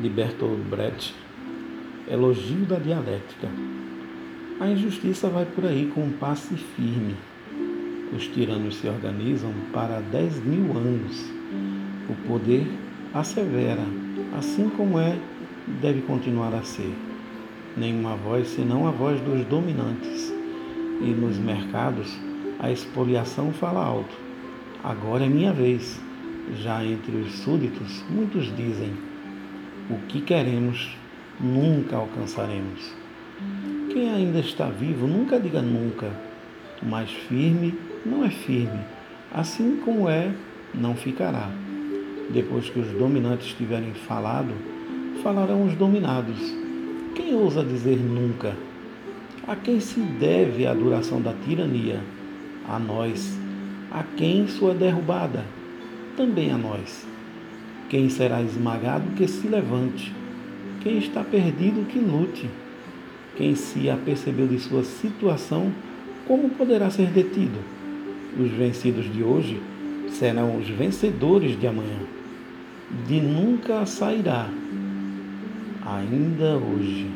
de Bertolt Brecht, Elogio da Dialética. A injustiça vai por aí com um passe firme. Os tiranos se organizam para dez mil anos. O poder assevera, assim como é, deve continuar a ser. Nenhuma voz senão a voz dos dominantes. E nos mercados, a expoliação fala alto. Agora é minha vez. Já entre os súditos, muitos dizem: o que queremos nunca alcançaremos. Quem ainda está vivo, nunca diga nunca, mas firme não é firme, assim como é, não ficará. Depois que os dominantes tiverem falado, falarão os dominados. Quem ousa dizer nunca? A quem se deve a duração da tirania? A nós. A quem sua derrubada? também a nós. Quem será esmagado, que se levante. Quem está perdido, que lute. Quem se apercebeu de sua situação, como poderá ser detido? Os vencidos de hoje serão os vencedores de amanhã. De nunca sairá, ainda hoje.